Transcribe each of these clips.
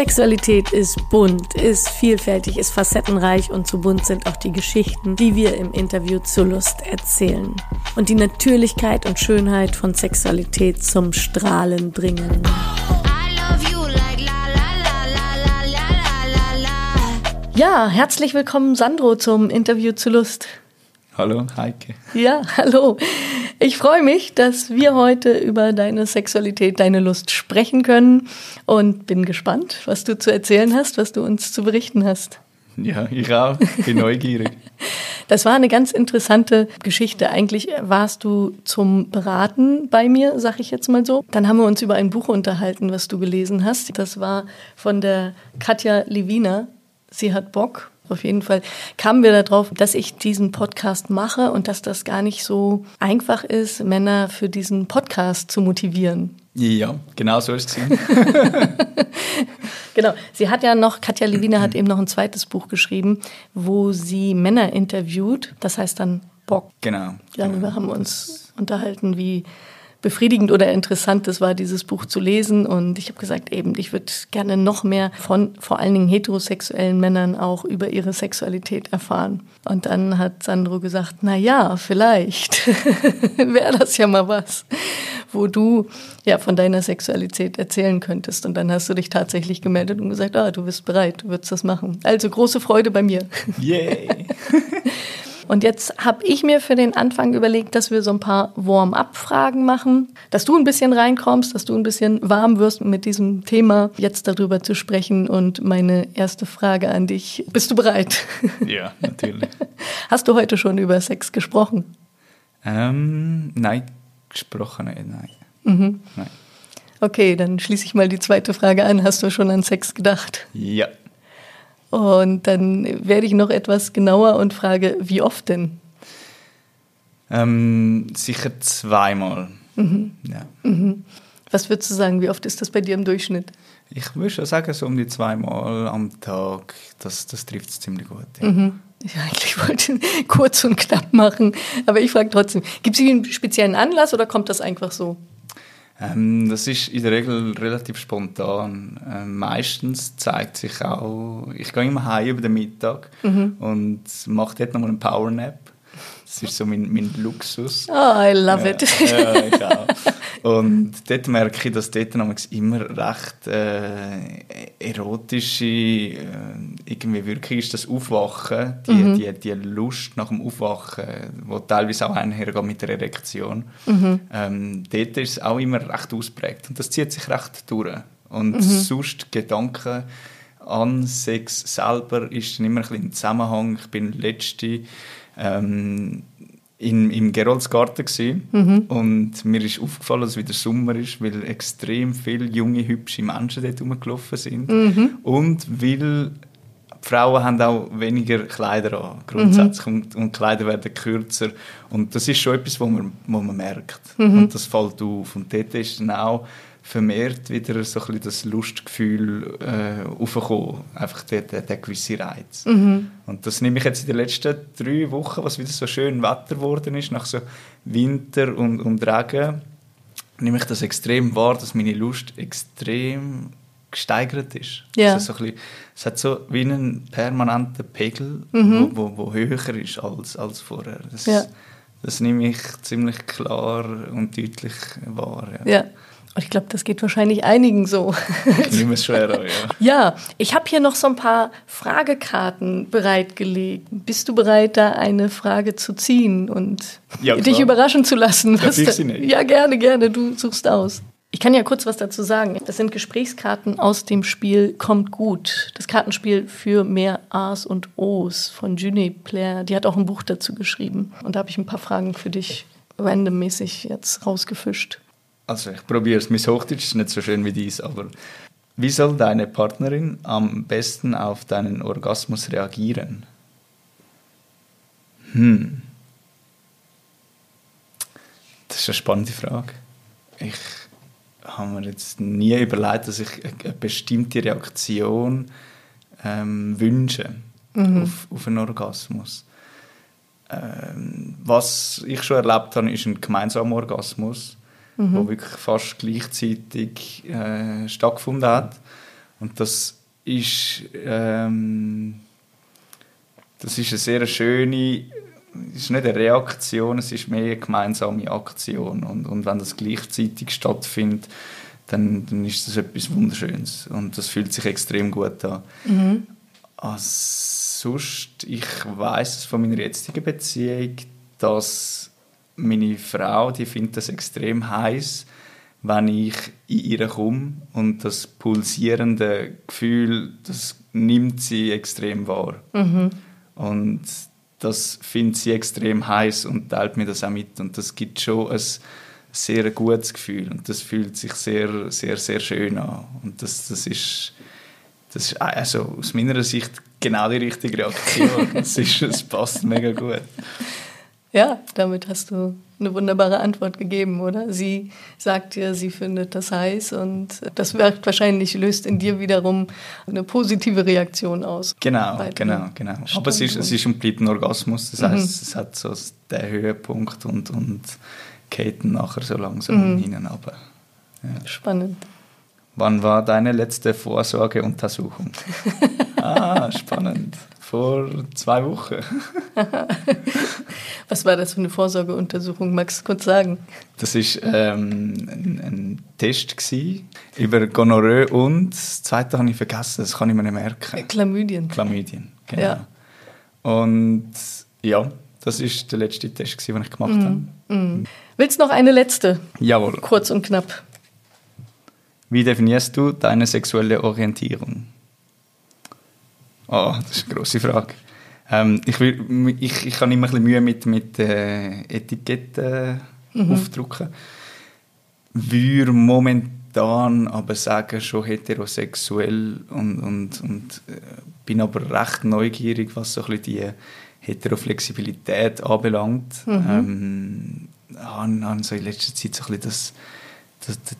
Sexualität ist bunt, ist vielfältig, ist facettenreich und so bunt sind auch die Geschichten, die wir im Interview zur Lust erzählen. Und die Natürlichkeit und Schönheit von Sexualität zum Strahlen bringen. Ja, herzlich willkommen, Sandro, zum Interview zu Lust. Hallo, Heike. Ja, hallo. Ich freue mich, dass wir heute über deine Sexualität, deine Lust sprechen können und bin gespannt, was du zu erzählen hast, was du uns zu berichten hast. Ja, ich auch. Bin neugierig. Das war eine ganz interessante Geschichte. Eigentlich warst du zum Beraten bei mir, sag ich jetzt mal so. Dann haben wir uns über ein Buch unterhalten, was du gelesen hast. Das war von der Katja Levina. Sie hat Bock auf jeden Fall kamen wir darauf, dass ich diesen Podcast mache und dass das gar nicht so einfach ist, Männer für diesen Podcast zu motivieren. Ja, genau so ist es. genau. Sie hat ja noch, Katja Lewina hat eben noch ein zweites Buch geschrieben, wo sie Männer interviewt. Das heißt dann Bock. Genau. Darüber genau. haben wir uns unterhalten, wie befriedigend oder interessant es war, dieses Buch zu lesen. Und ich habe gesagt, eben, ich würde gerne noch mehr von vor allen Dingen heterosexuellen Männern auch über ihre Sexualität erfahren. Und dann hat Sandro gesagt, na ja, vielleicht wäre das ja mal was, wo du ja von deiner Sexualität erzählen könntest. Und dann hast du dich tatsächlich gemeldet und gesagt, ah, du bist bereit, du würdest das machen. Also große Freude bei mir. Yay! Und jetzt habe ich mir für den Anfang überlegt, dass wir so ein paar Warm-up-Fragen machen, dass du ein bisschen reinkommst, dass du ein bisschen warm wirst mit diesem Thema, jetzt darüber zu sprechen. Und meine erste Frage an dich, bist du bereit? Ja, natürlich. Hast du heute schon über Sex gesprochen? Ähm, nein, gesprochen nein. Mhm. nein. Okay, dann schließe ich mal die zweite Frage an. Hast du schon an Sex gedacht? Ja. Und dann werde ich noch etwas genauer und frage, wie oft denn? Ähm, sicher zweimal. Mhm. Ja. Mhm. Was würdest du sagen, wie oft ist das bei dir im Durchschnitt? Ich würde schon sagen, so um die zweimal am Tag, das, das trifft es ziemlich gut. Ja. Mhm. Ich eigentlich wollte kurz und knapp machen, aber ich frage trotzdem, gibt es einen speziellen Anlass oder kommt das einfach so? Ähm, das ist in der Regel relativ spontan. Ähm, meistens zeigt sich auch, ich gehe immer heim über den Mittag mhm. und mache dort nochmal einen Powernap. Das ist so mein, mein Luxus. Oh, I love äh, it. ja, ich auch. Und dort merke ich, dass dort immer recht äh, erotische äh, irgendwie Wirkung ist, das Aufwachen, die, mhm. die, die Lust nach dem Aufwachen, wo teilweise auch einhergeht mit der Erektion. Mhm. Ähm, dort ist es auch immer recht ausprägt und das zieht sich recht durch. Und mhm. sonst Gedanken an Sex selber ist dann immer ein bisschen im Zusammenhang. Ich bin letzte ähm, in, im Geroldsgarten mhm. und mir ist aufgefallen, dass es wieder Sommer ist, weil extrem viele junge, hübsche Menschen dort rumgelaufen sind mhm. und weil die Frauen haben auch weniger Kleider an, grundsätzlich, mhm. und, und Kleider werden kürzer und das ist schon etwas, was man, wo man merkt mhm. und das fällt auf und dort ist dann auch vermehrt wieder so ein das Lustgefühl äh, aufgekommen. Einfach der, der, der gewisse Reiz. Mhm. Und das nehme ich jetzt in den letzten drei Wochen, was wieder so schön Wetter geworden ist, nach so Winter und, und Regen, nehme ich das extrem wahr, dass meine Lust extrem gesteigert ist. Ja. Also so bisschen, es hat so wie einen permanenten Pegel, mhm. wo, wo, wo, höher ist als, als vorher. Das, ja. das nehme ich ziemlich klar und deutlich wahr. Ja. ja. Und ich glaube, das geht wahrscheinlich einigen so. Ich nehme es schwerer, ja. Ja, ich habe hier noch so ein paar Fragekarten bereitgelegt. Bist du bereit, da eine Frage zu ziehen und ja, dich überraschen zu lassen? Darf ich sie nicht? Ja, gerne, gerne. Du suchst aus. Ich kann ja kurz was dazu sagen. Das sind Gesprächskarten aus dem Spiel Kommt gut. Das Kartenspiel für mehr A's und O's von Junie Player. Die hat auch ein Buch dazu geschrieben. Und da habe ich ein paar Fragen für dich randommäßig jetzt rausgefischt. Also ich probiere es. Mein Hochdeutsch ist nicht so schön wie dies, aber wie soll deine Partnerin am besten auf deinen Orgasmus reagieren? Hm. Das ist eine spannende Frage. Ich habe mir jetzt nie überlegt, dass ich eine bestimmte Reaktion ähm, wünsche mhm. auf, auf einen Orgasmus. Ähm, was ich schon erlebt habe, ist ein gemeinsamer Orgasmus mhm. wo wirklich fast gleichzeitig äh, stattgefunden hat. Und das ist, ähm, das ist eine sehr schöne, es ist nicht eine Reaktion, es ist mehr eine gemeinsame Aktion. Und, und wenn das gleichzeitig stattfindet, dann, dann ist das etwas Wunderschönes. Und das fühlt sich extrem gut an. Mhm. Also, sonst, ich weiß von meiner jetzigen Beziehung, dass meine Frau, die findet das extrem heiß, wenn ich in ihr komme und das pulsierende Gefühl, das nimmt sie extrem wahr. Mhm. Und das findet sie extrem heiß und teilt mir das auch mit und das gibt schon ein sehr gutes Gefühl und das fühlt sich sehr, sehr, sehr schön an und das, das ist das ist also aus meiner Sicht genau die richtige Reaktion. Es, ist, es passt mega gut. Ja, damit hast du eine wunderbare Antwort gegeben, oder? Sie sagt dir, sie findet das heiß und das wirkt wahrscheinlich, löst in dir wiederum eine positive Reaktion aus. Genau, genau, genau. Aber es ist, es ist ein bleibt ein Orgasmus, das heißt, mhm. es hat so den Höhepunkt und, und geht nachher so langsam mhm. runter. Ja. Spannend. Wann war deine letzte Vorsorgeuntersuchung? ah, spannend. Vor zwei Wochen. Was war das für eine Vorsorgeuntersuchung? Magst du kurz sagen? Das war ähm, ein, ein, Test über Gonorrhoe und das zweite habe ich vergessen, das kann ich mir nicht merken. Chlamydien. Chlamydien, genau. Ja. Und ja, das war der letzte Test, den ich gemacht mm. habe. Mm. Willst du noch eine letzte? Jawohl. Kurz und knapp. Wie definierst du deine sexuelle Orientierung? Oh, das ist eine grosse Frage. Ähm, ich, will, ich, ich habe immer ein bisschen Mühe mit, mit äh, Etiketten mhm. aufdrucken. Würde momentan aber sagen, schon heterosexuell und, und, und äh, bin aber recht neugierig, was so ein bisschen die Heteroflexibilität anbelangt. Mhm. Ähm, habe, habe so in letzter Zeit so ein bisschen das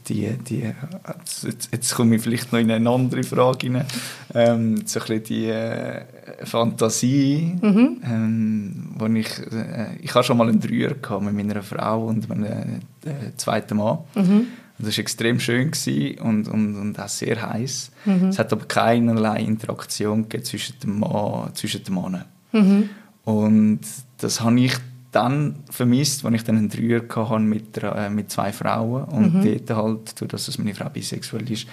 die, die, jetzt, jetzt komme ich vielleicht noch in eine andere Frage rein. Ähm, so ein bisschen die äh, Fantasie, mhm. ähm, wo ich, äh, ich hatte schon mal einen Dreier mit meiner Frau und meinem äh, zweiten Mann. Mhm. Das war extrem schön und, und, und auch sehr heiß. Mhm. Es hat aber keinerlei Interaktion zwischen dem Mann, zwischen den Männern. Mhm. Und das habe ich dann vermisst, als ich dann einen Dreier hatte mit, äh, mit zwei Frauen und mhm. dort halt, dadurch, dass meine Frau bisexuell ist,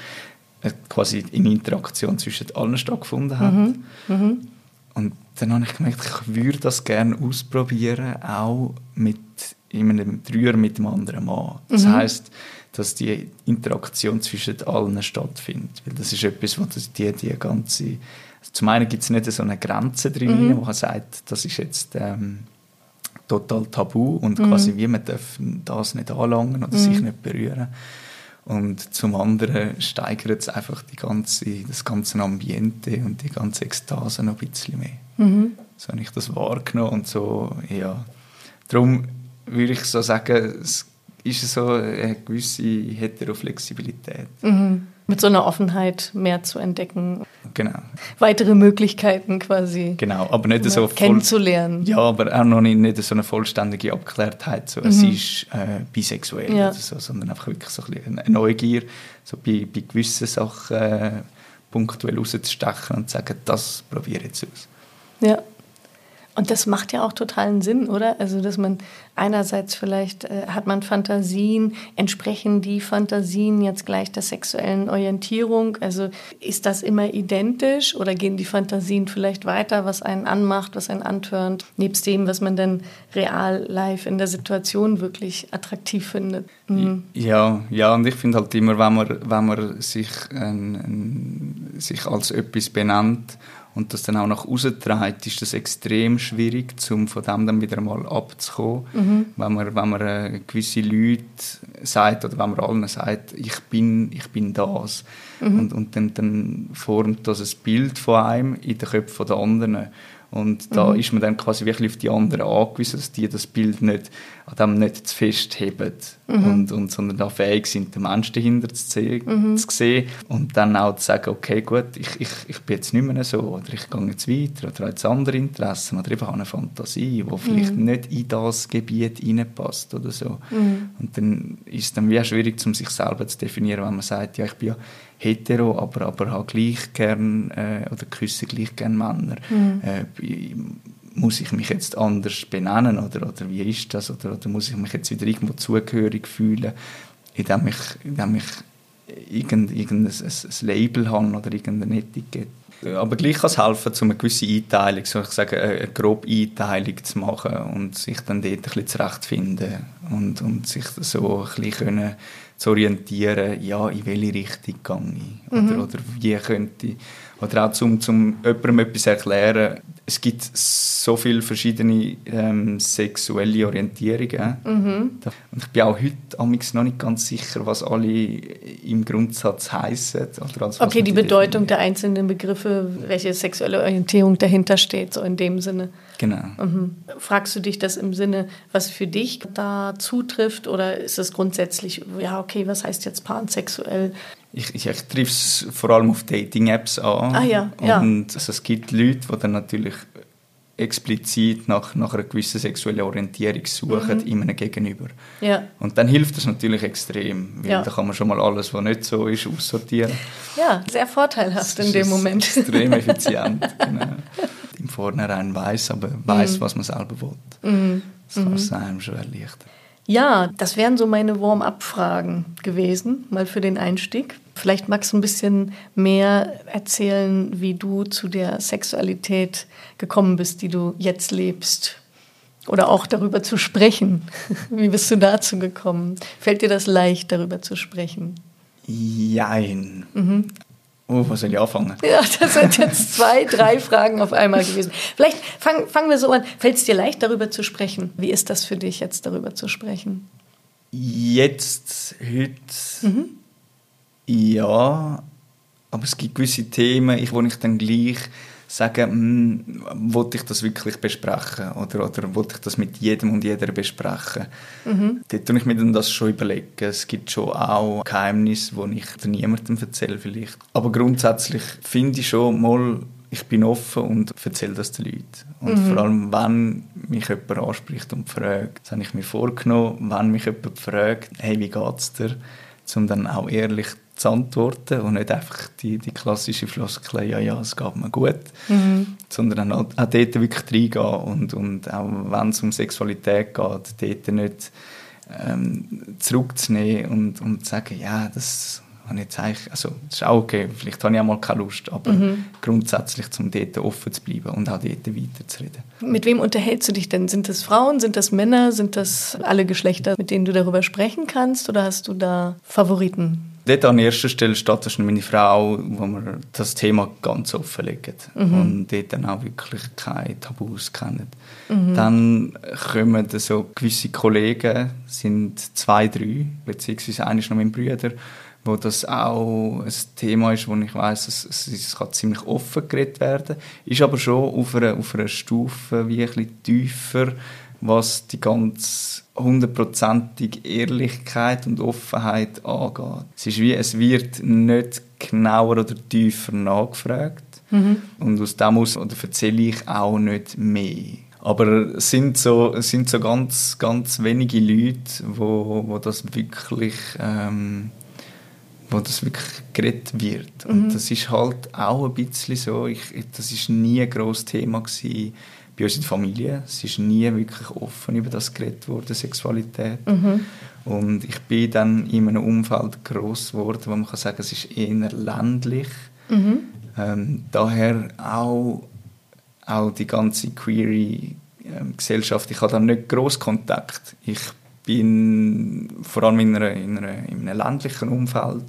äh, quasi eine Interaktion zwischen allen stattgefunden hat. Mhm. Mhm. Und dann habe ich gemerkt, ich würde das gerne ausprobieren, auch mit in einem Dreier mit dem anderen Mann. Das mhm. heißt, dass die Interaktion zwischen allen stattfindet, weil das ist etwas, was die, die ganze also zum einen gibt es nicht so eine Grenze drin, mhm. wo man sagt, das ist jetzt ähm, total tabu und mhm. quasi wie man darf das nicht anlangen oder mhm. sich nicht berühren. Und zum anderen steigert es einfach die ganze, das ganze Ambiente und die ganze Ekstase noch ein bisschen mehr. Mhm. So habe ich das wahrgenommen und so, ja. Darum würde ich so sagen, es ist so eine gewisse Heteroflexibilität. Mhm mit so einer Offenheit mehr zu entdecken. Genau. Weitere Möglichkeiten quasi. Genau, aber nicht so kennenzulernen. ja, aber auch noch nicht, nicht so eine vollständige Abgeklärtheit, so, mhm. sie ist äh, bisexuell ja. oder so, sondern einfach wirklich so ein eine Neugier, so bei, bei gewissen Sachen äh, punktuell rauszustechen und zu sagen, das probiere ich jetzt aus. Ja. Und das macht ja auch totalen Sinn, oder? Also, dass man einerseits vielleicht äh, hat man Fantasien, entsprechen die Fantasien jetzt gleich der sexuellen Orientierung? Also, ist das immer identisch oder gehen die Fantasien vielleicht weiter, was einen anmacht, was einen antörnt, nebst dem, was man dann real live in der Situation wirklich attraktiv findet? Mhm. Ja, ja, und ich finde halt immer, wenn man, wenn man sich, äh, sich als etwas benennt, und das dann auch nach außen trägt, ist das extrem schwierig, um von dem dann wieder mal abzukommen. Mhm. Wenn man, wenn man äh, gewisse Leute sagt oder wenn man allen sagt, ich bin, ich bin das. Mhm. Und, und dann, dann formt das ein Bild von einem in den Köpfen der anderen. Und da mhm. ist man dann quasi wirklich auf die anderen angewiesen, dass die das Bild nicht, an dem nicht zu festheben, mhm. und, und, sondern da fähig sind, den Menschen dahinter zu sehen, mhm. zu sehen und dann auch zu sagen, okay, gut, ich, ich, ich bin jetzt nicht mehr so, oder ich gehe jetzt weiter, oder habe jetzt andere Interessen, oder einfach eine Fantasie, die vielleicht mhm. nicht in das Gebiet hineinpasst oder so. Mhm. Und dann ist es dann wie schwierig, um sich selber zu definieren, wenn man sagt, ja, ich bin ja hetero, aber, aber habe gleich gern äh, oder küsse gleich gern Männer. Mhm. Äh, muss ich mich jetzt anders benennen oder, oder wie ist das? Oder, oder muss ich mich jetzt wieder irgendwo zugehörig fühlen, indem ich, indem ich irgendein, irgendein ein, Label habe oder irgendeine Etikette? Aber gleich kann es helfen, um eine gewisse Einteilung, so ich sage, eine grobe Einteilung zu machen und sich dann dort ein bisschen zurechtfinden und, und sich so ein bisschen können zu orientieren, ja, in welche Richtung gehe ich oder, mhm. oder wie könnte ich oder auch zum, zum jemandem etwas erklären. Es gibt so viele verschiedene ähm, sexuelle Orientierungen. Mhm. Und ich bin auch heute noch nicht ganz sicher, was alle im Grundsatz heißen. okay, die Bedeutung der einzelnen Begriffe, welche sexuelle Orientierung dahinter steht, so in dem Sinne. Genau. Mhm. Fragst du dich das im Sinne, was für dich da zutrifft, oder ist es grundsätzlich, ja, okay, was heißt jetzt pansexuell? Ich, ich, ich treffe es vor allem auf Dating-Apps an. Ah, ja, ja. Und also, es gibt Leute, die dann natürlich explizit nach, nach einer gewissen sexuellen Orientierung suchen mhm. in einem Gegenüber. Ja. Und dann hilft das natürlich extrem, weil ja. da kann man schon mal alles, was nicht so ist, aussortieren. Ja, sehr vorteilhaft in dem Moment. Extrem effizient. genau. Im Vornherein weiß, aber weiß, mhm. was man selber will. Mhm. Das kann es mhm. einem schon erleichtern. Ja, das wären so meine Warm-up-Fragen gewesen, mal für den Einstieg. Vielleicht magst du ein bisschen mehr erzählen, wie du zu der Sexualität gekommen bist, die du jetzt lebst. Oder auch darüber zu sprechen. Wie bist du dazu gekommen? Fällt dir das leicht, darüber zu sprechen? Jein. Mhm. Oh, was soll ich anfangen? Ja, das sind jetzt zwei, drei Fragen auf einmal gewesen. Vielleicht fang, fangen wir so an. Fällt es dir leicht, darüber zu sprechen? Wie ist das für dich, jetzt darüber zu sprechen? Jetzt, heute, mhm. ja. Aber es gibt gewisse Themen, wo ich dann gleich sagen, hm, wollte ich das wirklich besprechen oder, oder wollte ich das mit jedem und jeder besprechen. Mhm. Dort tue ich mir dann das schon überlegen. Es gibt schon auch Geheimnisse, die ich niemandem erzähle vielleicht. Aber grundsätzlich finde ich schon mal, ich bin offen und erzähle das den Leuten. Und mhm. vor allem, wenn mich jemand anspricht und fragt, das habe ich mir vorgenommen, wenn mich jemand fragt, hey, wie geht's dir? Um dann auch ehrlich zu antworten und nicht einfach die, die klassische Floskel, ja, ja, es geht mir gut, mhm. sondern auch, auch dort wirklich reingehen und, und auch wenn es um Sexualität geht, dort nicht ähm, zurückzunehmen und, und zu sagen, ja, das habe jetzt eigentlich, also das ist auch okay, vielleicht habe ich auch mal keine Lust, aber mhm. grundsätzlich zum dort offen zu bleiben und auch dort weiterzureden. Mit wem unterhältst du dich denn? Sind das Frauen, sind das Männer, sind das alle Geschlechter, mit denen du darüber sprechen kannst oder hast du da Favoriten? Dort an erster Stelle steht das meine Frau, wo wir das Thema ganz offen legen mhm. und dort dann auch wirklich keine Tabus kennen. Mhm. Dann kommen so gewisse Kollegen, sind zwei, drei, beziehungsweise einer ist noch mein Bruder, wo das auch ein Thema ist, wo ich weiß, es, es, es, kann ziemlich offen geredet werden, ist aber schon auf einer, auf einer Stufe wie ein bisschen tiefer, was die ganz hundertprozentige Ehrlichkeit und Offenheit angeht. Es ist wie, es wird nicht genauer oder tiefer nachgefragt. Mhm. Und aus dem aus oder erzähle ich auch nicht mehr. Aber es sind so, es sind so ganz, ganz wenige Leute, wo, wo das wirklich, ähm, wo das wirklich geredet wird. Und mhm. das ist halt auch ein bisschen so, ich, das ist nie ein grosses Thema gewesen bei uns in der Familie. Es ist nie wirklich offen über das geredet worden, Sexualität. Mhm. Und ich bin dann in einem Umfeld groß geworden, wo man kann sagen, es ist eher ländlich. Mhm. Ähm, daher auch, auch die ganze queere ähm, Gesellschaft. Ich habe da nicht groß Kontakt. Ich bin vor allem in, einer, in, einer, in einem ländlichen Umfeld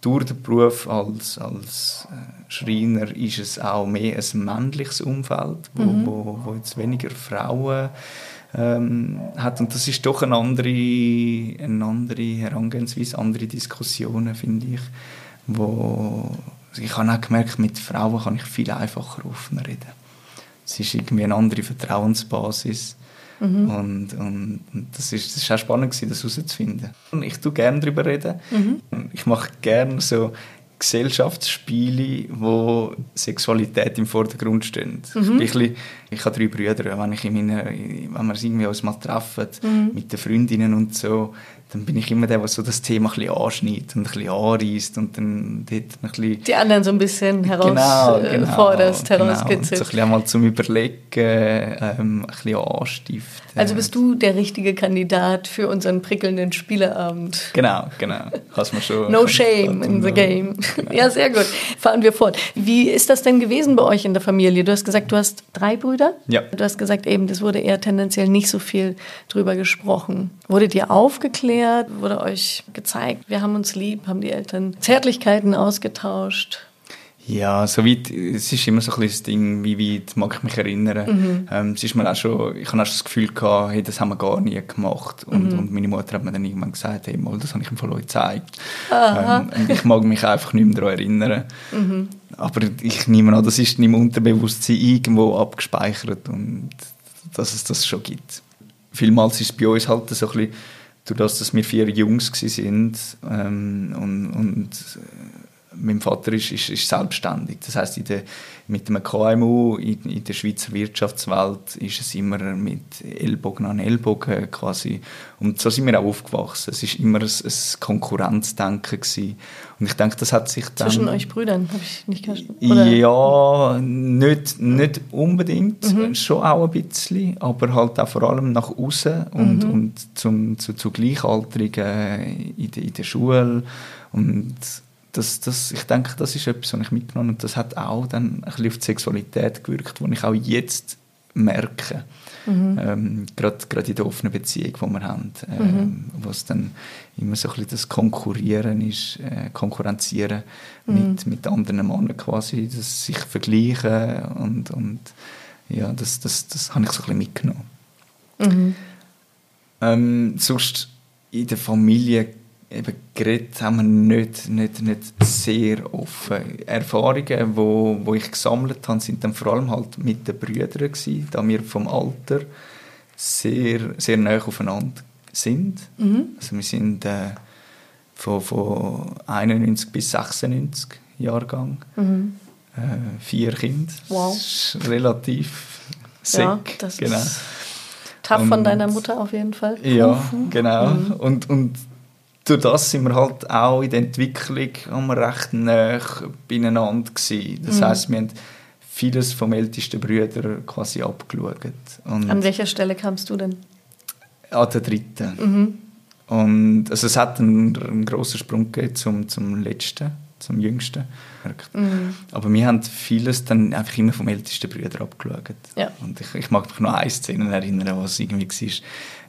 durch den Beruf als, als äh, Schreiner ist es auch mehr ein männliches Umfeld, wo, mhm. wo, wo jetzt weniger Frauen ähm, hat. Und das ist doch eine andere, eine andere Herangehensweise, andere Diskussionen, finde ich. Wo, ich habe auch gemerkt, mit Frauen kann ich viel einfacher offen reden. Es ist irgendwie eine andere Vertrauensbasis. Mhm. Und, und, und, das ist, das ist auch spannend gewesen, das herauszufinden. Ich tue gerne darüber reden. Mhm. Ich mache gerne so Gesellschaftsspiele, wo Sexualität im Vordergrund steht. Mhm. Ich, bisschen, ich habe drei Brüder, wenn, ich in meine, wenn wir uns irgendwie mal treffen, mhm. mit den Freundinnen und so, dann bin ich immer der, der so das Thema ein bisschen anschneidet und ein bisschen anreißt und dann dort ein bisschen... Die anderen so ein bisschen herausforderst, genau, genau, äh. Genau. Und so ein bisschen einmal zum Überlegen, ähm, ein bisschen anstiften. Also bist du der richtige Kandidat für unseren prickelnden Spieleabend. Genau, genau. Kannst man schon, no shame in the game. Genau. Ja, sehr gut. Fahren wir fort. Wie ist das denn gewesen bei euch in der Familie? Du hast gesagt, du hast drei Brüder? Ja. Du hast gesagt, eben, das wurde eher tendenziell nicht so viel drüber gesprochen. Wurdet ihr aufgeklärt? Wurde euch gezeigt, wir haben uns lieb? Haben die Eltern Zärtlichkeiten ausgetauscht? Ja, soweit, es ist immer so ein das Ding, wie weit mag ich mich erinnern. Mhm. Ähm, es ist mir auch schon, ich habe auch schon das Gefühl gehabt, hey, das haben wir gar nie gemacht. Und, mhm. und meine Mutter hat mir dann irgendwann gesagt, hey, mal, das habe ich ihm von euch gezeigt. Ähm, und ich mag mich einfach nicht mehr daran erinnern. Mhm. Aber ich nehme an, das ist in meinem Unterbewusstsein irgendwo abgespeichert und dass es das schon gibt. Vielmals ist es bei uns halt so ein bisschen, durch das, dass wir vier Jungs waren ähm, und, und mein Vater ist, ist, ist selbstständig. Das heißt, mit einem KMU in, in, der Schweizer Wirtschaftswelt ist es immer mit Ellbogen an Ellbogen quasi. Und so sind wir auch aufgewachsen. Es ist immer ein, ein Konkurrenzdenken gewesen. Und ich denke, das hat sich dann... Zwischen euch Brüdern, habe ich nicht verstanden. Ja, nicht, nicht unbedingt. Mhm. Schon auch ein bisschen, aber halt auch vor allem nach außen und, mhm. und zum, zu, zu Gleichaltrigen in der, in der Schule. Und das, das, ich denke, das ist etwas, was ich mitgenommen habe. Und das hat auch dann ein bisschen auf die Sexualität gewirkt, die ich auch jetzt merke. Mhm. Ähm, gerade, gerade in der offenen Beziehung, die wir haben, ähm, mhm. wo es dann immer so ein bisschen das Konkurrieren ist, äh, Konkurrenzieren mhm. mit, mit anderen Männern quasi, das sich vergleichen und, und ja, das, das, das habe ich so ein bisschen mitgenommen. Mhm. Ähm, sonst in der Familie eben geredet haben wir nicht, nicht, nicht sehr offen. Erfahrungen, wo, wo ich gesammelt habe, sind dann vor allem halt mit den Brüdern gewesen, da wir vom Alter sehr, sehr nah aufeinander sind. Mhm. Also wir sind äh, von, von 91 bis 96 Jahrgang. Mhm. Äh, vier Kinder. Wow. Das ist relativ sick. Ja, das genau. ist tough von deiner Mutter auf jeden Fall. Ja, genau. Mhm. Und, und durch das sind wir halt auch in der Entwicklung recht nah beieinander gewesen. Das mhm. heisst, wir haben vieles vom ältesten Brüder quasi abgeschaut. Und An welcher Stelle kamst du denn? An der dritten. Mhm. Und also es hat einen, einen grossen Sprung gegeben zum, zum letzten, zum jüngsten. Mhm. Aber wir haben vieles dann einfach immer vom ältesten Brüder abgeschaut. Ja. Und ich, ich mag mich noch an eine Szene erinnern, was irgendwie war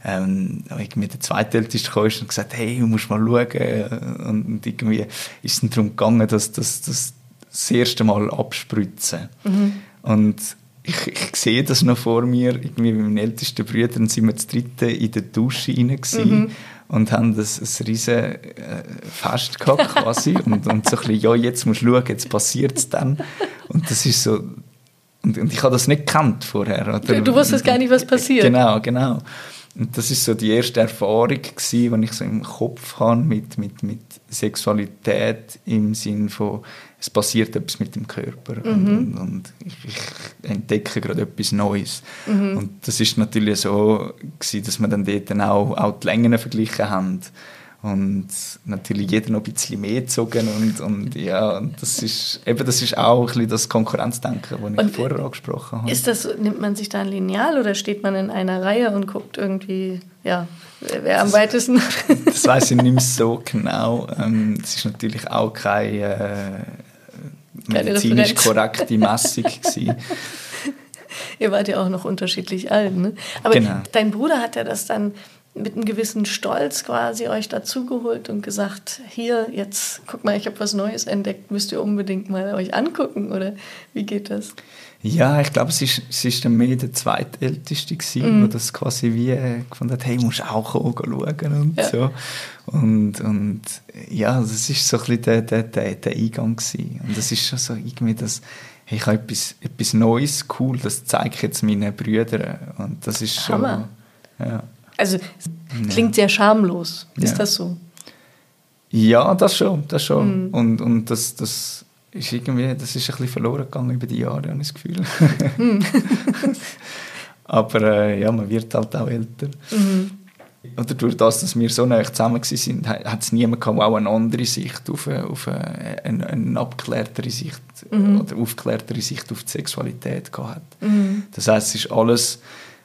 ähm, irgendwie der Zweitälteste kam und gesagt, hey, du musst mal schauen. Und irgendwie ist es darum gegangen, dass das, das, das erste Mal abspritzen. Mhm. Und ich, ich sehe das noch vor mir, irgendwie mit meinen ältesten Brüdern sind wir das dritte in der Dusche rein mhm. und haben das, ein riesen äh, Fest gehabt quasi und, und so ein bisschen, ja, jetzt musst du schauen, jetzt passiert es dann. Und das ist so, und, und ich habe das nicht gekannt vorher. Oder? Du wusstest gar nicht, was passiert. Genau, genau. Und das ist so die erste Erfahrung gewesen, die ich so im Kopf habe mit, mit, mit Sexualität im Sinn von, es passiert etwas mit dem Körper mhm. und, und, ich, ich, entdecke gerade etwas Neues. Mhm. Und das ist natürlich so gewesen, dass wir dann dort dann auch, auch die Längen verglichen haben und natürlich jeder noch ein bisschen mehr gezogen und, und ja, und das ist eben das ist auch ein bisschen das Konkurrenzdenken, das ich vorher angesprochen habe. Ist das, nimmt man sich da ein Lineal oder steht man in einer Reihe und guckt irgendwie, ja, wer, wer am weitesten? das weiß ich nicht mehr so genau. Ähm, es ist natürlich auch keine äh, medizinisch korrekte Messung gewesen. Ihr wart ja auch noch unterschiedlich alt, ne? Aber genau. dein Bruder hat ja das dann mit einem gewissen Stolz quasi euch dazugeholt und gesagt, hier, jetzt guck mal, ich habe was Neues entdeckt, müsst ihr unbedingt mal euch angucken oder wie geht das? Ja, ich glaube, es ist, es ist dann mehr der zweitälteste gewesen, mm. der das quasi wie äh, gefunden hat, hey, musst auch schauen und ja. so. Und, und ja, das ist so ein bisschen der, der, der, der Eingang gewesen. Und das ist schon so irgendwie das, hey, ich habe etwas, etwas Neues, cool, das zeige ich jetzt meinen Brüdern. Und das ist schon... Hammer. Ja. Also klingt sehr schamlos. Ist ja. das so? Ja, das schon, das schon. Mhm. Und, und das, das ist irgendwie, das ist ein bisschen verloren gegangen über die Jahre, habe ich das Gefühl. Mhm. Aber äh, ja, man wird halt auch älter. Mhm. oder durch das, dass wir so nah zusammen waren, hat es niemand gehabt, der auch eine andere Sicht auf, eine, auf eine, eine, eine abgeklärtere Sicht mhm. oder aufgeklärtere Sicht auf die Sexualität gehabt mhm. Das heißt, es ist alles,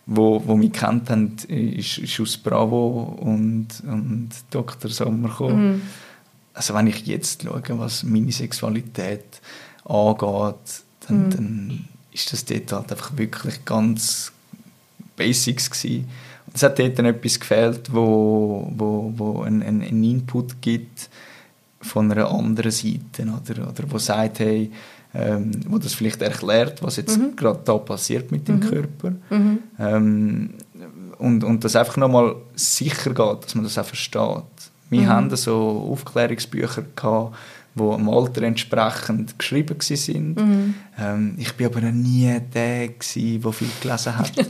wo, wo wir kennt haben, ist, ist aus Bravo und, und Dr. Sommer gekommen. Mhm. Also wenn ich jetzt schaue, was meine Sexualität angeht, dann, mhm. dann ist das dort halt einfach wirklich ganz Basics gewesen es hat dort etwas gefehlt, wo, wo, wo einen, einen Input gibt von einer anderen Seite oder, oder wo sagt, hey, ähm, wo das vielleicht erklärt, was jetzt mhm. gerade da passiert mit dem mhm. Körper mhm. Ähm, und, und das einfach nochmal sicher geht, dass man das auch versteht. Wir mhm. haben so Aufklärungsbücher gehabt, die dem Alter entsprechend geschrieben waren. Mhm. Ähm, ich war aber noch nie der, der viel gelesen hat.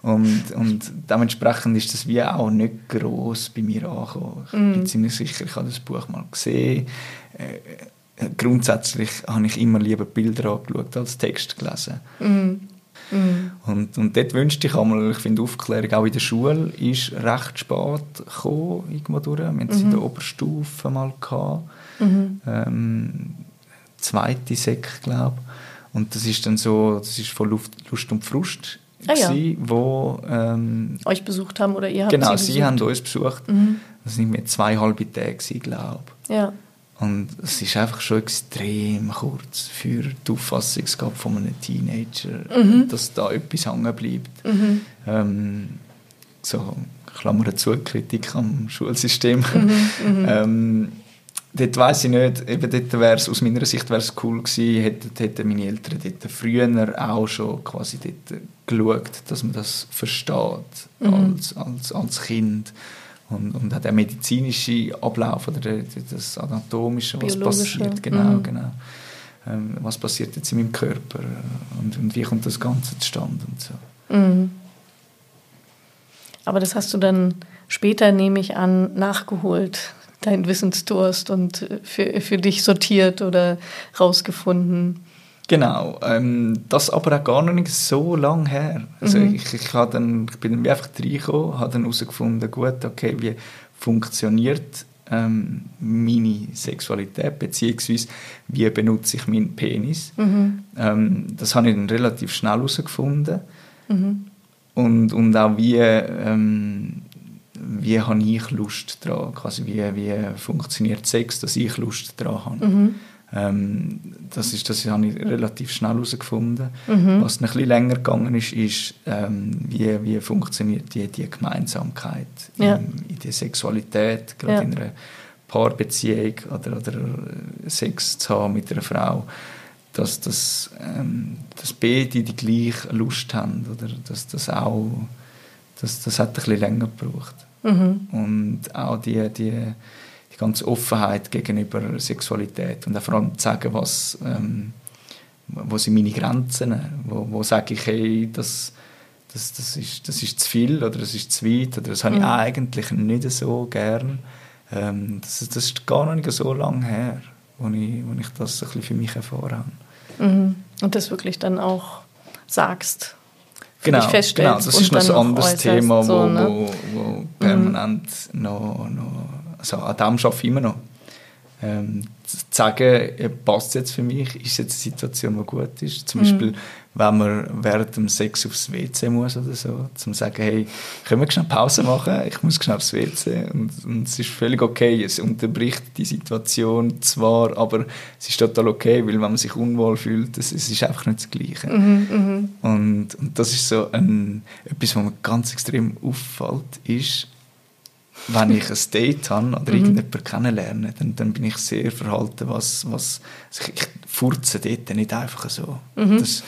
Und, und dementsprechend ist das wie auch nicht groß bei mir angekommen. Ich mm. bin ziemlich sicher, ich habe das Buch mal gesehen. Äh, grundsätzlich habe ich immer lieber Bilder angeschaut als Text gelesen. Mm. Mm. Und, und dort wünschte ich einmal, ich finde Aufklärung auch in der Schule ist recht spät gekommen, irgendwo durch. Wir hatten es in der mhm. Oberstufe mal gehabt. Mhm. Ähm, zweite Sek, glaube Und das ist dann so, das ist von Luft, Lust und Frust ah, ja. wo ähm, euch besucht haben oder ihr habt genau sie, sie haben uns besucht mhm. das sind wir zwei halbe Tage glaube ja und es ist einfach schon extrem kurz für die Auffassungsgabe von einem Teenager mhm. dass da etwas hängen bleibt mhm. ähm, so Klammer zu Kritik am Schulsystem mhm, mhm. ähm, dort weiss ich nicht, eben dort wär's, aus meiner Sicht wäre es cool gewesen, hätten, hätten meine Eltern dort früher auch schon quasi dort geschaut, dass man das versteht mhm. als, als, als Kind. Und, und auch der medizinische Ablauf oder der, das Anatomische, was passiert, genau, mhm. genau. Ähm, was passiert jetzt in meinem Körper und, und, wie kommt das Ganze zustande und so. Mhm. Aber das hast du dann später, nehme ich an, nachgeholt, deinen Wissensdurst und äh, für, für dich sortiert oder rausgefunden. Genau, ähm, das aber auch gar noch nicht so lange her. Also mhm. ich, ich, dann, ich bin dann einfach reingekommen, habe dann herausgefunden, gut, okay, wie funktioniert ähm, meine Sexualität, beziehungsweise wie benutze ich meinen Penis. Mhm. Ähm, das habe ich dann relativ schnell herausgefunden. Mhm. Und, und auch wie, ähm, wie habe ich Lust daran, quasi wie, wie funktioniert Sex, dass ich Lust daran habe. Ähm, das, ist, das habe ich relativ schnell herausgefunden. Mhm. Was noch ein bisschen länger gegangen ist, ist, ähm, wie, wie funktioniert die, die Gemeinsamkeit ja. in, in der Sexualität, gerade ja. in einer Paarbeziehung oder, oder Sex zu haben mit einer Frau, dass, dass, ähm, dass beide die gleiche Lust haben oder dass das auch das, das hat ein bisschen länger gebraucht. Mhm. Und auch die, die die ganze Offenheit gegenüber Sexualität und auch vor allem zu sagen, was, ähm, wo sind meine Grenzen, wo, wo sage ich, hey, das, das, das, ist, das ist zu viel oder das ist zu weit oder das habe ich mhm. eigentlich nicht so gern. Ähm, das, das ist gar noch nicht so lange her, wo ich, wo ich das ein bisschen für mich erfahren habe. Mhm. Und das wirklich dann auch sagst, genau. Genau, das ist noch ein anderes Thema, so, wo, ne? wo, wo permanent mhm. noch, noch also an dem arbeite ich immer noch. Ähm, zu sagen, passt es jetzt für mich, ist jetzt eine Situation, die gut ist. Zum mhm. Beispiel, wenn man während dem Sex aufs WC muss oder so, zum sagen, hey, können wir schnell Pause machen, ich muss schnell aufs WC und, und es ist völlig okay, es unterbricht die Situation zwar, aber es ist total okay, weil wenn man sich unwohl fühlt, es, es ist einfach nicht das Gleiche. Mhm, mhm. und, und das ist so ein, etwas, was mir ganz extrem auffällt, ist, wenn ich ein Date habe oder mhm. irgendjemanden kennenlerne, dann, dann bin ich sehr verhalten, was, was also ich, ich furze dort nicht einfach so. Mhm. Das,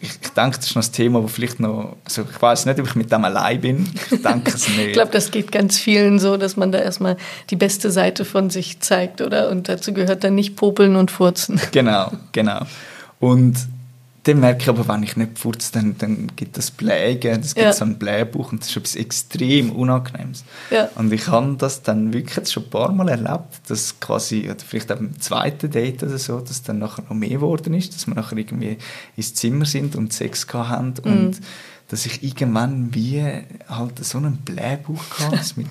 ich, ich denke, das ist noch ein Thema, wo vielleicht noch, also ich weiß nicht, ob ich mit dem allein bin. Ich denke es nicht. ich glaube, das geht ganz vielen so, dass man da erstmal die beste Seite von sich zeigt, oder? Und dazu gehört dann nicht popeln und furzen. Genau, genau. Und dann merke ich aber, wenn ich nicht furze, dann, dann gibt es Blägen, es gibt ja. so ein Blähbuch und das ist etwas extrem Unangenehmes. Ja. Und ich habe das dann wirklich jetzt schon ein paar Mal erlebt, dass quasi, oder vielleicht auch beim zweiten Date oder so, dass dann nachher noch mehr geworden ist, dass wir nachher irgendwie ins Zimmer sind und Sex haben und mhm. Dass ich irgendwann wie halt so einen Blähbauch hatte, mit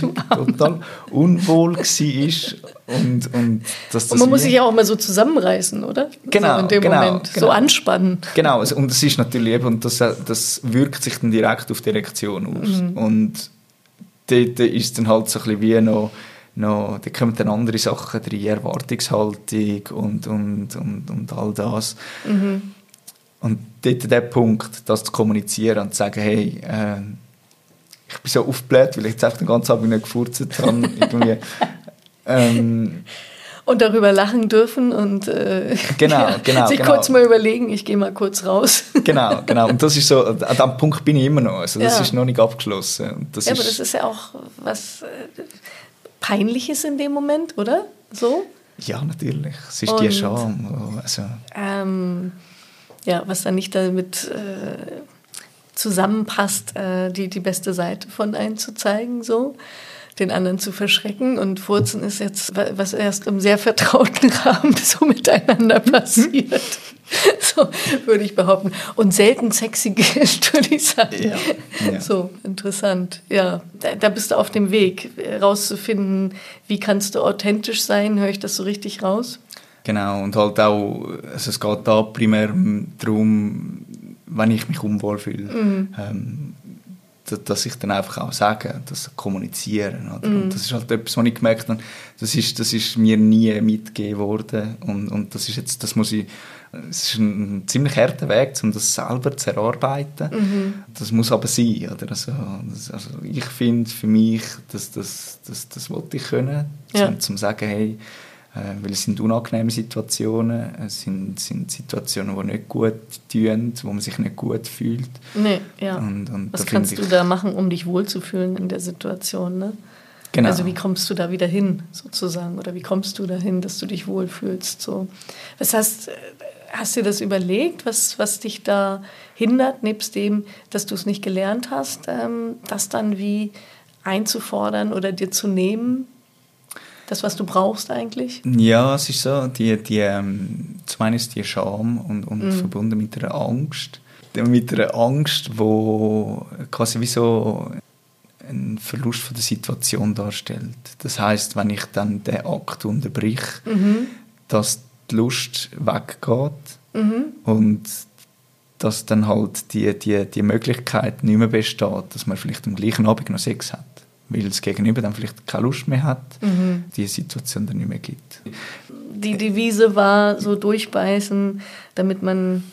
total unwohl war und, und dass das und man muss sich ja auch mal so zusammenreißen, oder? Genau, so in dem genau, Moment genau. so anspannen. Genau, und das ist natürlich eben, und das, das wirkt sich dann direkt auf die Reaktion aus. Mhm. Und dort ist dann halt so ein bisschen wie noch noch, da kommen dann andere Sachen drin, Erwartungshaltung und, und, und, und all das. Mhm. Und dort der Punkt, das zu kommunizieren und zu sagen, hey, äh, ich bin so aufgebläht, weil ich jetzt einfach den ganzen Abend nicht gefurzt habe. irgendwie, ähm, und darüber lachen dürfen und äh, genau, genau, sich genau. kurz mal überlegen, ich gehe mal kurz raus. genau, genau. Und das ist so, an dem Punkt bin ich immer noch. Also das ja. ist noch nicht abgeschlossen. Und das ja, ist, aber das ist ja auch was äh, Peinliches in dem Moment, oder? So? Ja, natürlich. Es ist und, die Scham. Also. Ähm, ja, was dann nicht damit äh, zusammenpasst, äh, die, die beste Seite von einem zu zeigen, so den anderen zu verschrecken. Und Furzen ist jetzt, was erst im sehr vertrauten Rahmen so miteinander passiert. so würde ich behaupten. Und selten sexy gilt, würde ich sagen. Ja, ja. So, interessant. Ja, da, da, bist du auf dem Weg, rauszufinden, wie kannst du authentisch sein. Höre ich das so richtig raus? Genau, und halt auch, also es geht da primär darum, wenn ich mich unwohl fühle, mhm. ähm, dass ich dann einfach auch sage, das kommunizieren. Oder? Mm. Und das ist halt etwas, was ich gemerkt habe, das ist, das ist mir nie mitgegeben worden. Und, und das ist jetzt, das muss ich, es ist ein, ziemlich harter Weg, um das selber zu erarbeiten. Mm Das muss aber sein. Oder? Also, das, also ich finde für mich, dass das, das, das wollte ich können, ja. um zu sagen, hey, weil es sind unangenehme Situationen, es sind, sind Situationen, die nicht gut tun, wo man sich nicht gut fühlt. Nee, ja. Und, und Was kannst ich, du da machen, um dich wohlzufühlen in der Situation? Ne? Genau. Also wie kommst du da wieder hin, sozusagen? Oder wie kommst du dahin, dass du dich wohlfühlst? So. Was heißt, hast du dir das überlegt, was, was dich da hindert, nebst dem, dass du es nicht gelernt hast, ähm, das dann wie einzufordern oder dir zu nehmen? Das, was du brauchst eigentlich? Ja, es ist so, die, die, ähm, zum einen ist die Scham und, und mm. verbunden mit einer Angst. Mit einer Angst, die quasi wie so einen Verlust von der Situation darstellt. Das heißt, wenn ich dann den Akt unterbrich, mhm. dass die Lust weggeht mhm. und dass dann halt die, die, die Möglichkeit nicht mehr besteht, dass man vielleicht am gleichen Abend noch Sex hat weil das Gegenüber dann vielleicht keine Lust mehr hat, mhm. die Situation dann nicht mehr gibt. Die Devise war so durchbeißen, damit man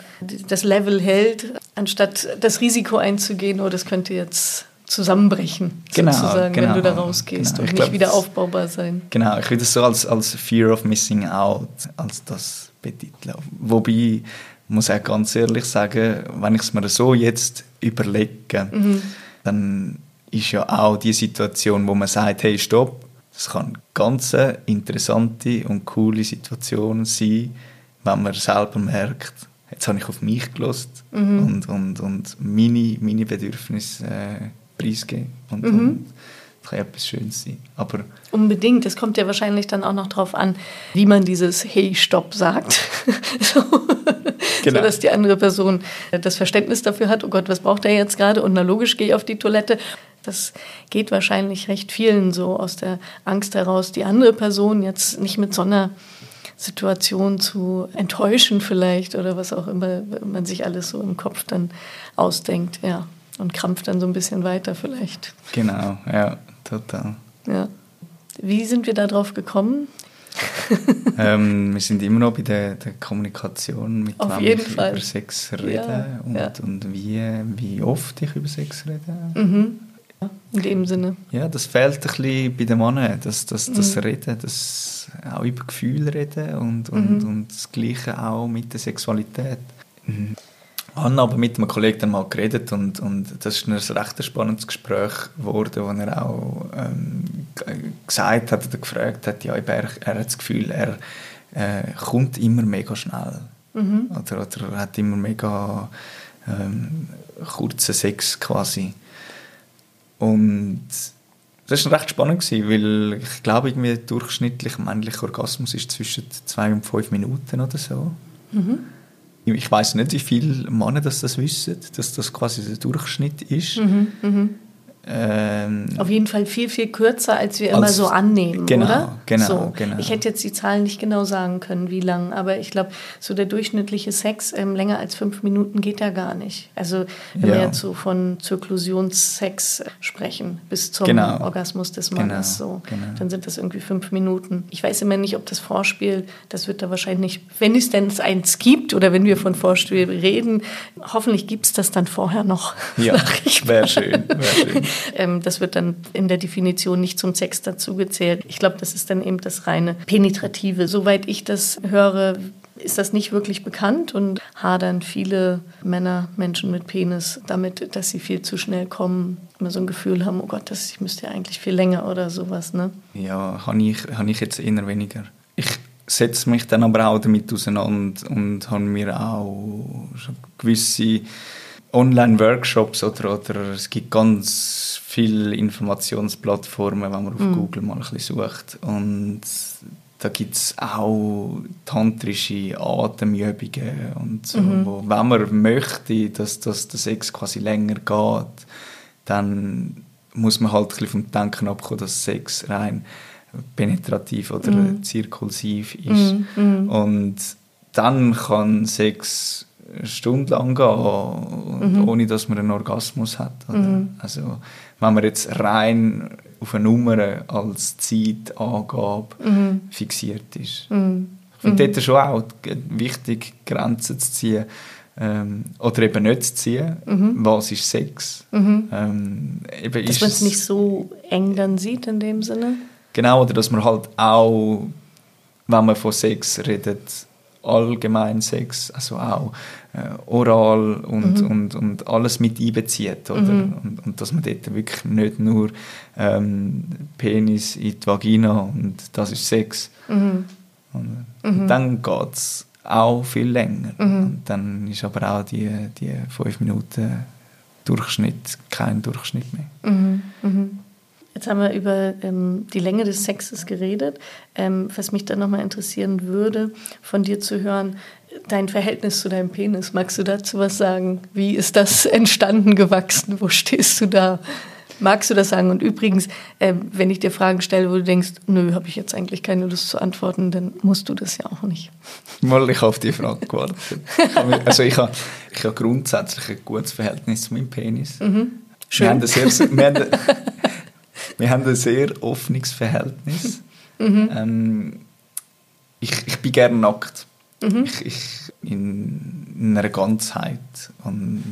das Level hält, anstatt das Risiko einzugehen, oh, das könnte jetzt zusammenbrechen, genau, sozusagen, genau, wenn du da rausgehst genau. und nicht wieder aufbaubar sein. Genau, ich würde das so als, als Fear of Missing Out, als das betiteln. Wobei, ich muss auch ganz ehrlich sagen, wenn ich es mir so jetzt überlege, mhm. dann ist ja auch die Situation, wo man sagt, hey, stopp, das kann eine ganz interessante und coole Situation sein, wenn man selber merkt, jetzt habe ich auf mich gelost mhm. und, und, und meine, meine Bedürfnisse äh, preisgeben. Und, mhm. und das kann etwas Schönes sein. Aber Unbedingt. Es kommt ja wahrscheinlich dann auch noch darauf an, wie man dieses Hey, Stopp sagt. so, genau. dass die andere Person das Verständnis dafür hat, oh Gott, was braucht er jetzt gerade? Und na logisch gehe ich auf die Toilette. Das geht wahrscheinlich recht vielen so aus der Angst heraus, die andere Person jetzt nicht mit so einer Situation zu enttäuschen vielleicht oder was auch immer man sich alles so im Kopf dann ausdenkt, ja. Und krampft dann so ein bisschen weiter vielleicht. Genau, ja, total. Ja. Wie sind wir darauf gekommen? ähm, wir sind immer noch bei der, der Kommunikation, mit Auf wem ich Fall. über Sex rede ja, und, ja. und wie, wie oft ich über Sex rede. Mhm in dem Sinne. Ja, das fehlt ein bisschen bei den Männern, das, das, das mhm. Reden, das auch über Gefühle reden und, und, mhm. und das Gleiche auch mit der Sexualität. Mhm. Ich habe aber mit einem Kollegen dann mal geredet und, und das ist ein recht spannendes Gespräch geworden, wo er auch ähm, gesagt hat oder gefragt hat, ja, er, er hat das Gefühl, er äh, kommt immer mega schnell. Mhm. Oder, oder er hat immer mega ähm, kurzen Sex quasi. Und das war recht spannend, weil ich glaube, irgendwie der durchschnittliche männliche Orgasmus ist zwischen zwei und fünf Minuten oder so. Mhm. Ich weiß nicht, wie viele Männer das, das wissen, dass das quasi der Durchschnitt ist. Mhm, mhm. Ähm, Auf jeden Fall viel, viel kürzer, als wir als, immer so annehmen, genau, oder? Genau, so. genau. Ich hätte jetzt die Zahlen nicht genau sagen können, wie lang, aber ich glaube, so der durchschnittliche Sex ähm, länger als fünf Minuten geht ja gar nicht. Also wenn ja. wir jetzt so von Zirklusionssex sprechen, bis zum genau. Orgasmus des Mannes, genau, so, genau. dann sind das irgendwie fünf Minuten. Ich weiß immer nicht, ob das Vorspiel, das wird da wahrscheinlich wenn es denn eins gibt oder wenn wir von Vorspiel reden, hoffentlich gibt es das dann vorher noch. Ja, wäre schön, wär schön. Ähm, das wird dann in der Definition nicht zum Sex dazugezählt. Ich glaube, das ist dann eben das reine Penetrative. Soweit ich das höre, ist das nicht wirklich bekannt und hadern viele Männer, Menschen mit Penis damit, dass sie viel zu schnell kommen, immer so ein Gefühl haben, oh Gott, das, ich müsste ja eigentlich viel länger oder sowas. Ne? Ja, habe ich, hab ich jetzt eher weniger. Ich setze mich dann aber auch damit auseinander und habe mir auch gewisse Online-Workshops oder, oder es gibt ganz viele Informationsplattformen, wenn man auf mm. Google mal ein bisschen sucht. Und da gibt es auch tantrische Atemübungen und so, mhm. wo, wenn man möchte, dass, dass der Sex quasi länger geht, dann muss man halt ein bisschen vom Denken abkommen, dass Sex rein penetrativ oder mm. zirkulsiv ist. Mm. Und dann kann Sex stundenlang gehen, mhm. ohne dass man einen Orgasmus hat. Mhm. Also wenn man jetzt rein auf eine Nummer als Zeitangabe mhm. fixiert ist. Mhm. Ich finde mhm. dort schon auch wichtig, Grenzen zu ziehen ähm, oder eben nicht zu ziehen. Mhm. Was ist Sex? Ähm, eben dass man es nicht so eng dann sieht in dem Sinne? Genau, oder dass man halt auch, wenn man von Sex redet, allgemein Sex, also auch äh, oral und, mhm. und, und alles mit einbezieht. Oder? Mhm. Und, und, dass man dort wirklich nicht nur ähm, Penis in die Vagina und das ist Sex. Mhm. Und, und mhm. dann geht es auch viel länger. Mhm. Und dann ist aber auch die, die fünf Minuten Durchschnitt kein Durchschnitt mehr. Jetzt haben wir über ähm, die Länge des Sexes geredet. Ähm, was mich dann nochmal interessieren würde, von dir zu hören, dein Verhältnis zu deinem Penis. Magst du dazu was sagen? Wie ist das entstanden, gewachsen? Wo stehst du da? Magst du das sagen? Und übrigens, äh, wenn ich dir Fragen stelle, wo du denkst, nö, habe ich jetzt eigentlich keine Lust zu antworten, dann musst du das ja auch nicht. Mal, ich habe auf die Frage gewartet. also ich habe, ich habe grundsätzlich ein gutes Verhältnis zu meinem Penis. Mhm. Schön. Wir haben, sehr, wir, haben, wir haben ein sehr offenes Verhältnis. Mhm. Ähm, ich, ich bin gerne nackt. Mhm. Ich, ich, in, in einer Ganzheit. Und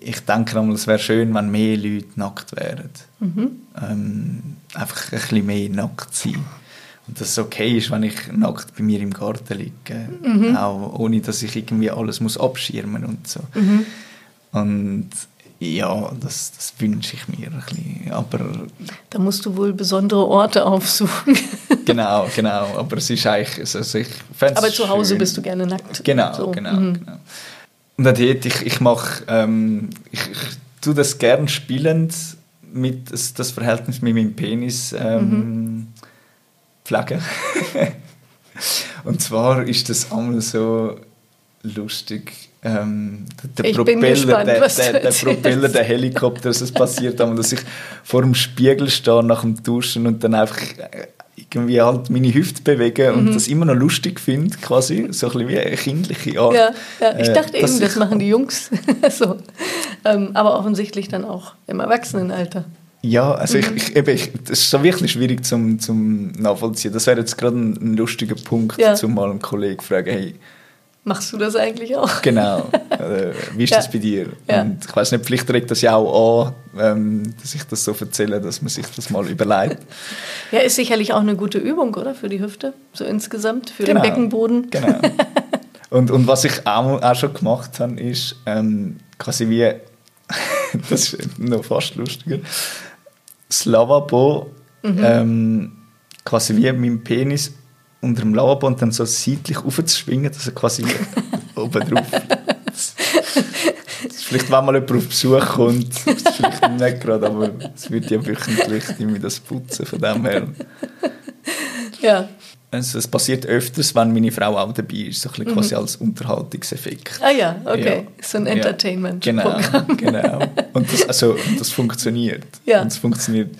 ich denke es wäre schön, wenn mehr Leute nackt wären. Mhm. Ähm, einfach ein bisschen mehr nackt sein. Und dass es okay ist, wenn ich nackt bei mir im Garten liege. Mhm. Auch ohne, dass ich irgendwie alles muss abschirmen und so. Mhm. Und ja, das, das wünsche ich mir ein bisschen. Aber da musst du wohl besondere Orte aufsuchen. genau, genau. Aber es ist eigentlich. Also ich aber zu Hause schön. bist du gerne nackt. Genau, so. genau, mhm. genau. Und dann ich, ich mache, ähm, ich, ich tue das gern spielend mit das, das Verhältnis mit meinem Penis ähm, mhm. pflegen. Und zwar ist das einmal so lustig ähm, der, ich Propeller, der, der, der Propeller, der Helikopter, es passiert einmal, dass ich vor dem Spiegel stehe nach dem Duschen und dann einfach irgendwie halt meine Hüfte bewege und mhm. das immer noch lustig finde, quasi, so ein bisschen wie eine kindliche Art. Ja, ja. ich äh, dachte äh, eben, das machen die Jungs so. Ähm, aber offensichtlich dann auch im Erwachsenenalter. Ja, also mhm. ich, ich, eben, ich, das ist so wirklich schwierig zum, zum nachvollziehen. Das wäre jetzt gerade ein, ein lustiger Punkt, ja. zum mal einen Kollegen fragen, hey, Machst du das eigentlich auch? Genau. Äh, wie ist ja. das bei dir? Ja. Und ich weiß nicht, vielleicht regt das ja auch an, ähm, dass ich das so erzähle, dass man sich das mal überlegt. Ja, ist sicherlich auch eine gute Übung, oder? Für die Hüfte, so insgesamt, für genau. den Beckenboden. Genau. Und, und was ich auch, auch schon gemacht habe, ist ähm, quasi wie, das ist noch fast lustiger, das Lavabo mhm. ähm, quasi wie mit dem Penis unter dem und dann so seitlich aufzuschwingen, dass er quasi oben drauf Vielleicht, wenn mal jemand auf Besuch kommt, ist vielleicht nicht gerade, aber es wird ja wöchentlich irgendwie das putzen von dem her. Ja. Also es passiert öfters, wenn meine Frau auch dabei ist, so ein bisschen quasi als Unterhaltungseffekt. Ah ja, okay. Ja. So ein Entertainment-Programm. Genau, genau. Und das, also, das funktioniert. Ja. Und es funktioniert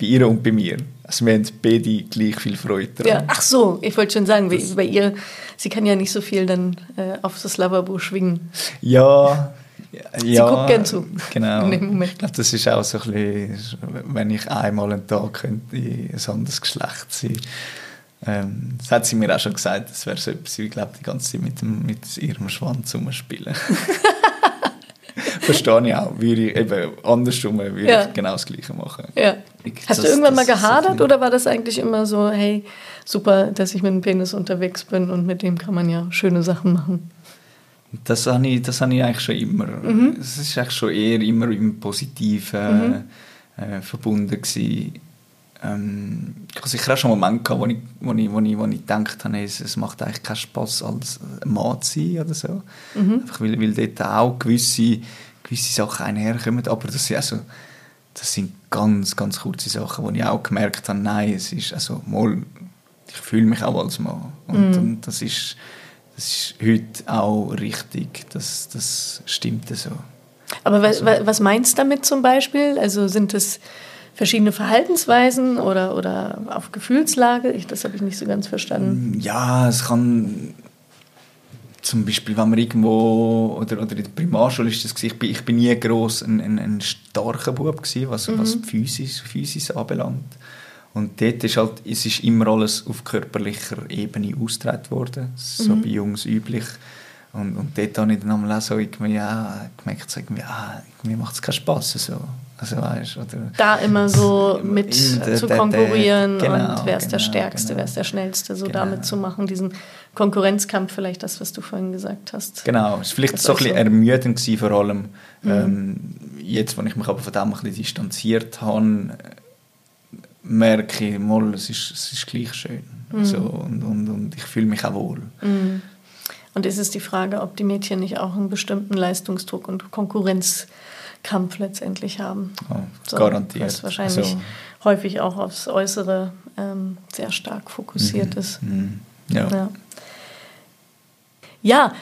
bei ihr und bei mir. Also wir haben beide gleich viel Freude daran. Ja. Ach so, ich wollte schon sagen, das bei ihr, sie kann ja nicht so viel dann äh, auf das Lavabo schwingen. Ja, Sie guckt gern zu. Genau. Ich glaube, das ist auch so ein bisschen, wenn ich einmal einen Tag könnte ein anderes Geschlecht sein ähm, das hat sie mir auch schon gesagt, das wäre so etwas, wie ich glaube, die ganze Zeit mit, dem, mit ihrem Schwanz rumspielen. Verstehe ich auch. Würde ich eben andersrum würde ja. ich genau das Gleiche machen. Ja. Hast das, du irgendwann mal gehadert oder war das eigentlich immer so, hey, super, dass ich mit dem Penis unterwegs bin und mit dem kann man ja schöne Sachen machen? Das habe ich, das habe ich eigentlich schon immer. Mhm. Es ist eigentlich schon eher immer im Positiven mhm. äh, verbunden gewesen. Ähm, ich habe sicher auch schon Momente gehabt, wo ich, wo ich, wo ich, wo ich gedacht habe, es, es macht eigentlich keinen Spass, als Mann zu sein oder so. Mhm. Einfach weil, weil dort auch gewisse, gewisse Sachen einherkommen. Aber das sind, also, das sind ganz, ganz kurze Sachen, wo ich auch gemerkt habe, nein, es ist, also, mal, ich fühle mich auch als Mann. Und, mhm. und das, ist, das ist heute auch richtig. Das, das stimmt so. Aber also, was meinst du damit zum Beispiel? Also sind das verschiedene Verhaltensweisen oder, oder auf Gefühlslage? Ich, das habe ich nicht so ganz verstanden. Ja, es kann zum Beispiel, wenn man irgendwo, oder, oder in der Primarschule ist das, ich bin, ich bin nie gross ein, ein, ein starker Bub gewesen, was, mhm. was Physis, Physis anbelangt. Und dort ist halt, es ist immer alles auf körperlicher Ebene ausgetragen worden, so mhm. bei Jungs üblich. Und, und dort habe ich dann einmal auch so irgendwie, ja, gemerkt, so irgendwie, ah, mir macht es keinen Spass. So. Also, weißt, oder da immer so mit der, zu konkurrieren der, der, genau, und wer ist genau, der Stärkste, genau. wer ist der Schnellste, so genau. damit zu machen, diesen Konkurrenzkampf, vielleicht das, was du vorhin gesagt hast. Genau, es war vielleicht so ein bisschen so. ermüdend gewesen, vor allem mhm. ähm, jetzt, wenn ich mich aber von dem ein bisschen distanziert habe, merke ich, mal, es ist, es ist gleich schön. Mhm. So, und, und, und ich fühle mich auch wohl. Mhm. Und es ist die Frage, ob die Mädchen nicht auch einen bestimmten Leistungsdruck und Konkurrenzkampf letztendlich haben. Oh, so, garantiert. Was wahrscheinlich also, häufig auch aufs Äußere ähm, sehr stark fokussiert mhm. ist. Mhm. Ja. ja. Ja,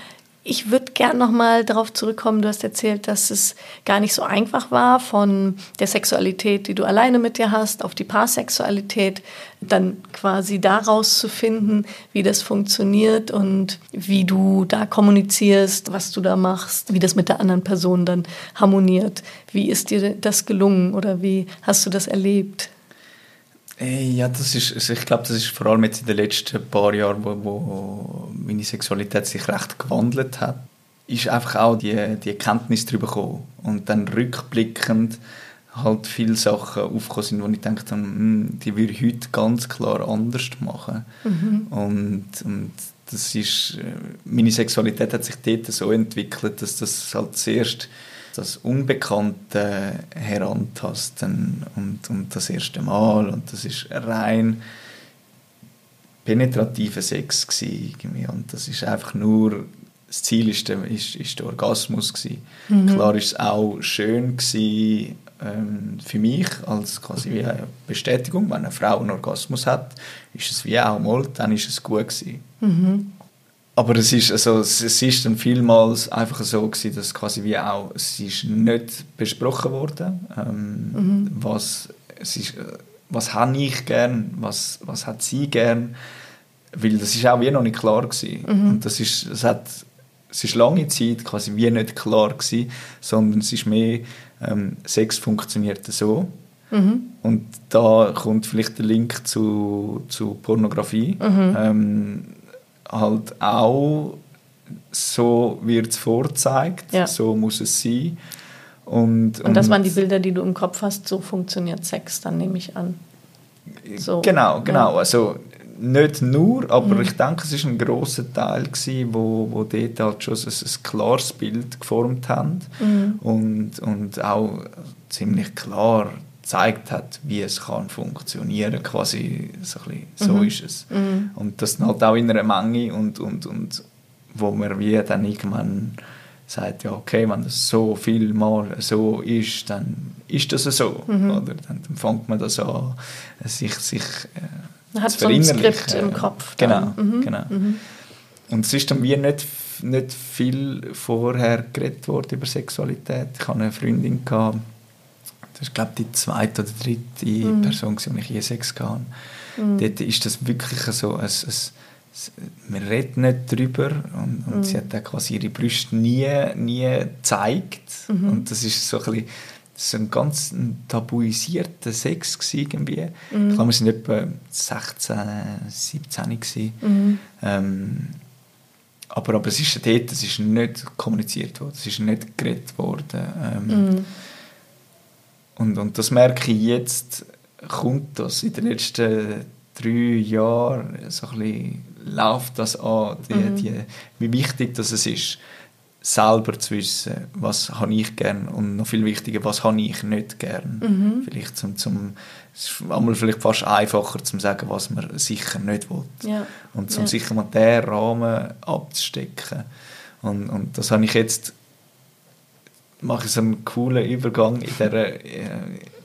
ich würde gerne noch mal darauf zurückkommen. Du hast erzählt, dass es gar nicht so einfach war, von der Sexualität, die du alleine mit dir hast, auf die Paarsexualität, dann quasi daraus zu finden, wie das funktioniert und wie du da kommunizierst, was du da machst, wie das mit der anderen Person dann harmoniert. Wie ist dir das gelungen oder wie hast du das erlebt? Ja, das ist, also ich glaube, das ist vor allem jetzt in den letzten paar Jahren, wo, wo meine Sexualität sich recht gewandelt hat, ist einfach auch die, die Erkenntnis darüber gekommen. Und dann rückblickend halt viele Sachen aufgekommen sind, wo ich dachte, hm, die würde ich heute ganz klar anders machen. Mhm. Und, und das ist, äh, meine Sexualität hat sich dort so entwickelt, dass das halt zuerst das Unbekannte herantasten und, und das erste Mal und das ist rein penetrativer Sex gewesen, und das ist einfach nur das Ziel ist der, ist, ist der Orgasmus Mhm. Klar ist es auch schön gewesen, ähm, für mich als quasi wie eine Bestätigung, wenn eine Frau einen Orgasmus hat, ist es wie auch mal, dann ist es gut gewesen. Mhm aber es ist, also, es ist dann vielmals einfach so gewesen, dass quasi wie auch, es ist nicht besprochen worden, ähm, mhm. was, es ist, was habe ich gern, was, was hat sie gern, weil das ist auch wie noch nicht klar gewesen. Mhm. Und das ist, es hat, es ist lange Zeit quasi wie nicht klar gewesen, sondern es ist mehr, ähm, Sex funktioniert so. Mhm. Und da kommt vielleicht der Link zu, zu Pornografie. Mhm. Ähm, halt auch so wird es vorgezeigt, ja. so muss es sein. Und, und, das waren die Bilder, die du im Kopf hast, so funktioniert Sex, dann nehme ich an. So, genau, genau. Ja. Also nicht nur, aber mhm. ich denke, es war ein grosser Teil, gewesen, wo, wo dort halt schon ein, ein klares Bild geformt haben mhm. und, und auch ziemlich klar gezeigt hat, wie es kann funktionieren quasi so, ein so mhm. ist es. Mhm. Und das halt auch in einer Menge und, und, und wo man wie dann irgendwann sagt, ja okay, wenn das so viel mal so ist, dann ist das so. Mhm. Oder dann, dann fängt man das an, sich, sich äh, hat so ein Skript im Kopf. Dann. Genau, mhm. genau. Mhm. Und es ist dann wie nicht, nicht viel vorher geredet worden über Sexualität. Ich hatte eine Freundin, gehabt, das ist glaube ich die zweite oder dritte mhm. Person, die ich je Sex hatte. Mhm. Dort ist das wirklich so ein, ein man redet nicht darüber und, und mhm. sie hat auch quasi ihre Brüste nie, nie gezeigt mhm. und das ist so ein bisschen so ein ganz tabuisierter Sex irgendwie. Mhm. Ich glaube, wir sind etwa 16, 17 gewesen. Mhm. Ähm, aber, aber es ist dort, es ist nicht kommuniziert worden, es ist nicht geredet worden. Ähm, mhm. und, und das merke ich jetzt, kommt das in den letzten drei Jahren, so ein bisschen läuft das an, die, mhm. die, wie wichtig das ist selber zu wissen, was habe ich gern und noch viel wichtiger, was habe ich nicht gern. Mhm. Vielleicht zum, zum es ist einmal vielleicht fast einfacher zu sagen, was man sicher nicht will. Ja. Und zum ja. sicher mal den Rahmen abzustecken. Und, und das habe ich jetzt mache ich so einen coolen Übergang in der äh,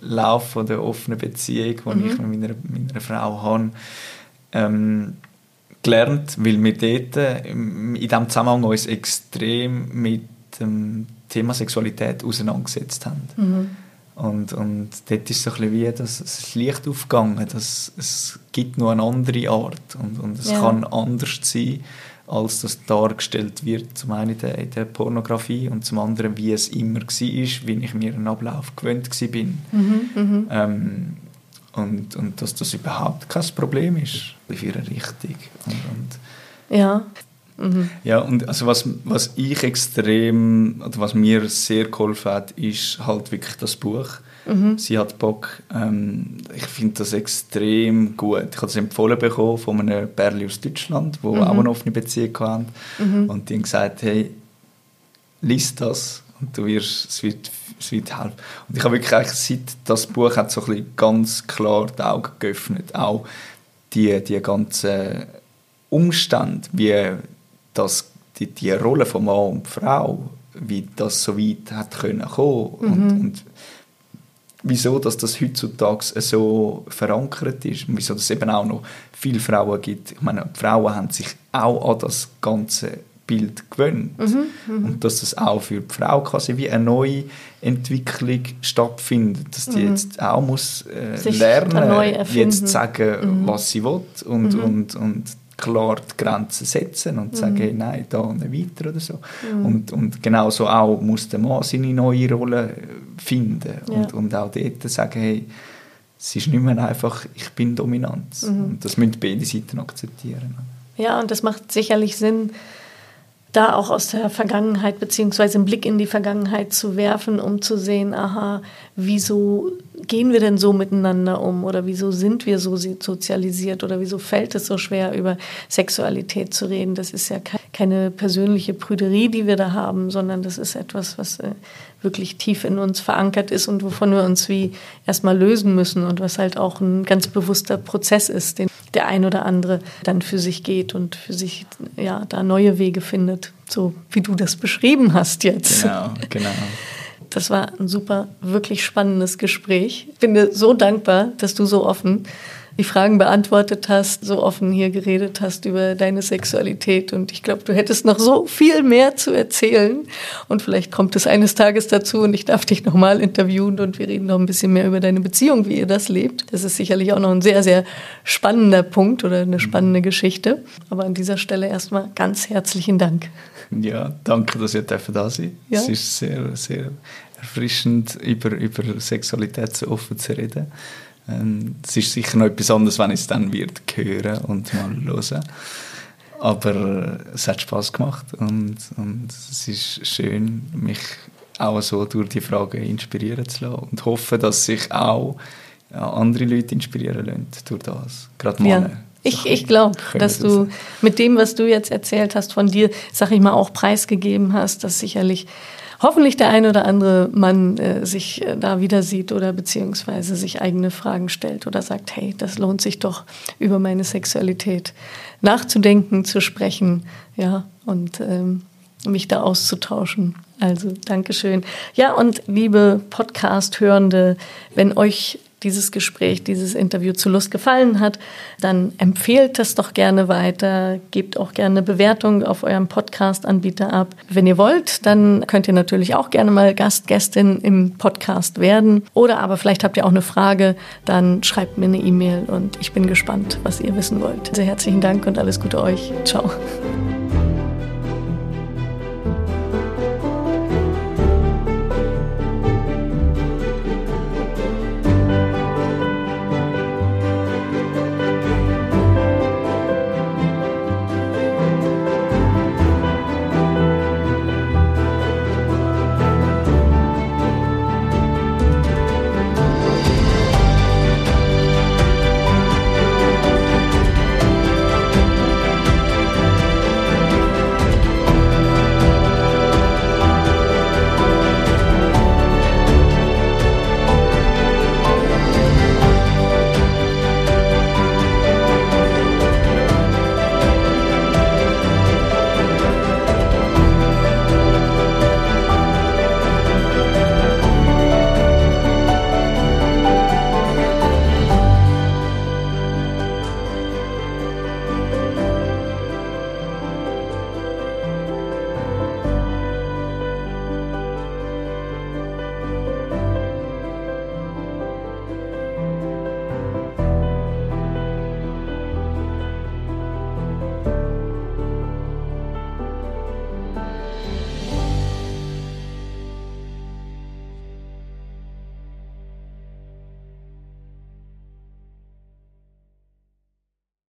Lauf von der offenen Beziehung, die mhm. ich mit meiner, meiner Frau habe. Ähm, gelernt, weil wir dort äh, in diesem Zusammenhang uns extrem mit dem Thema Sexualität auseinandergesetzt haben. Mhm. Und, und dort ist es so ein bisschen wie das, das Licht aufgegangen, dass es gibt nur eine andere Art und, und es ja. kann anders sein, als das dargestellt wird, zum einen in der, in der, Pornografie und zum anderen, wie es immer war, wie ich mir einen Ablauf gewöhnt war. Mhm, mhm, ähm, und, und dass das überhaupt kein Problem ist in ihrer Richtung. Und, und ja. Mhm. Ja, und also was, was ich extrem, oder was mir sehr geholfen hat, ist halt wirklich das Buch. Mhm. Sie hat Bock. Ähm, ich finde das extrem gut. Ich habe es empfohlen bekommen von einem Perli aus Deutschland, wo mhm. auch eine offene Beziehung hatten. Mhm. Und die haben gesagt, hey, lies das und du wirst, es wird, wird helfen. Und ich habe wirklich eigentlich, seit das Buch hat so ein bisschen ganz klar die Augen geöffnet, auch die, die ganzen Umstände, wie das, die, die Rolle von Mann und Frau, wie das so weit hat können kommen mhm. und, und wieso dass das heutzutage so verankert ist und wieso es eben auch noch viele Frauen gibt. Ich meine, die Frauen haben sich auch an das ganze Bild gewöhnt. Mhm, mh. Und dass das auch für die Frau quasi wie eine neue Entwicklung stattfindet. Dass die mhm. jetzt auch muss äh, lernen, jetzt sagen, mhm. was sie will und, mhm. und, und klar die Grenzen setzen und sagen, mhm. hey, nein, da nicht weiter oder so. Mhm. Und, und genauso auch muss der Mann seine neue Rolle finden ja. und, und auch dort sagen, hey, es ist nicht mehr einfach, ich bin dominant. Und das müssen beide Seiten akzeptieren. Ja, und das macht sicherlich Sinn, da auch aus der Vergangenheit beziehungsweise einen Blick in die Vergangenheit zu werfen, um zu sehen, aha, wieso gehen wir denn so miteinander um oder wieso sind wir so sozialisiert oder wieso fällt es so schwer, über Sexualität zu reden. Das ist ja keine persönliche Prüderie, die wir da haben, sondern das ist etwas, was äh, wirklich tief in uns verankert ist und wovon wir uns wie erstmal lösen müssen und was halt auch ein ganz bewusster Prozess ist, den der ein oder andere dann für sich geht und für sich ja da neue Wege findet, so wie du das beschrieben hast jetzt. Genau, genau. Das war ein super, wirklich spannendes Gespräch. Ich bin dir so dankbar, dass du so offen die Fragen beantwortet hast, so offen hier geredet hast über deine Sexualität. Und ich glaube, du hättest noch so viel mehr zu erzählen. Und vielleicht kommt es eines Tages dazu und ich darf dich nochmal interviewen und wir reden noch ein bisschen mehr über deine Beziehung, wie ihr das lebt. Das ist sicherlich auch noch ein sehr, sehr spannender Punkt oder eine spannende Geschichte. Aber an dieser Stelle erstmal ganz herzlichen Dank. Ja, danke, dass ihr da seid. Ja? Es ist sehr, sehr erfrischend, über, über Sexualität so offen zu reden. Ähm, es ist sicher noch etwas anderes, wenn ich es dann wird hören und mal hören. Aber äh, es hat Spaß gemacht und, und es ist schön, mich auch so durch die Fragen inspirieren zu lassen und hoffe, dass sich auch ja, andere Leute inspirieren lassen durch das. Gerade Männer. Ja. Ich, ich glaube, dass du mit dem, was du jetzt erzählt hast, von dir, sag ich mal, auch preisgegeben hast, dass sicherlich hoffentlich der ein oder andere Mann äh, sich äh, da wieder sieht oder beziehungsweise sich eigene Fragen stellt oder sagt, hey, das lohnt sich doch über meine Sexualität nachzudenken, zu sprechen, ja, und ähm, mich da auszutauschen. Also Dankeschön. Ja, und liebe Podcast-Hörende, wenn euch dieses Gespräch, dieses Interview zu Lust gefallen hat, dann empfehlt es doch gerne weiter, gebt auch gerne Bewertung auf eurem Podcast-Anbieter ab. Wenn ihr wollt, dann könnt ihr natürlich auch gerne mal Gast, Gästin im Podcast werden. Oder aber vielleicht habt ihr auch eine Frage, dann schreibt mir eine E-Mail und ich bin gespannt, was ihr wissen wollt. Sehr herzlichen Dank und alles Gute euch. Ciao.